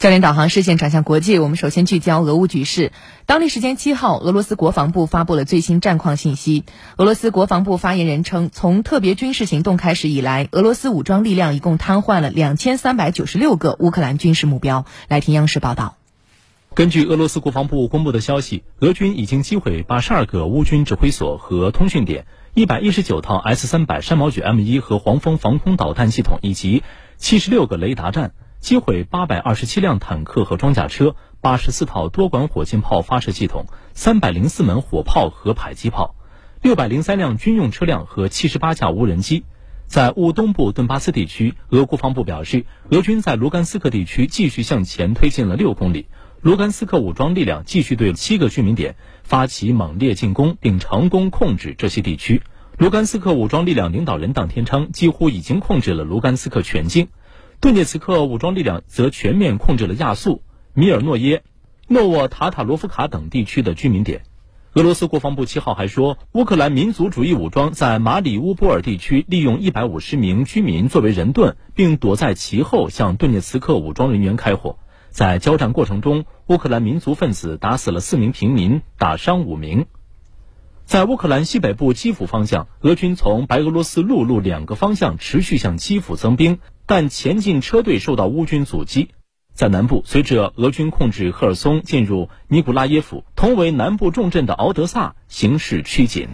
焦点导航视线转向国际，我们首先聚焦俄乌局势。当地时间七号，俄罗斯国防部发布了最新战况信息。俄罗斯国防部发言人称，从特别军事行动开始以来，俄罗斯武装力量一共瘫痪了两千三百九十六个乌克兰军事目标。来听央视报道。根据俄罗斯国防部公布的消息，俄军已经击毁八十二个乌军指挥所和通讯点，一百一十九套 S 三百山毛榉 M 一和黄蜂防空导弹系统，以及七十六个雷达站。击毁八百二十七辆坦克和装甲车，八十四套多管火箭炮发射系统，三百零四门火炮和迫击炮，六百零三辆军用车辆和七十八架无人机。在乌东部顿巴斯地区，俄国防部表示，俄军在卢甘斯克地区继续向前推进了六公里。卢甘斯克武装力量继续对七个居民点发起猛烈进攻，并成功控制这些地区。卢甘斯克武装力量领导人当天称，几乎已经控制了卢甘斯克全境。顿涅茨克武装力量则全面控制了亚速、米尔诺耶、诺沃塔塔罗夫卡等地区的居民点。俄罗斯国防部七号还说，乌克兰民族主义武装在马里乌波尔地区利用一百五十名居民作为人盾，并躲在其后向顿涅茨克武装人员开火。在交战过程中，乌克兰民族分子打死了四名平民，打伤五名。在乌克兰西北部基辅方向，俄军从白俄罗斯陆路两个方向持续向基辅增兵，但前进车队受到乌军阻击。在南部，随着俄军控制赫尔松，进入尼古拉耶夫，同为南部重镇的敖德萨形势趋紧。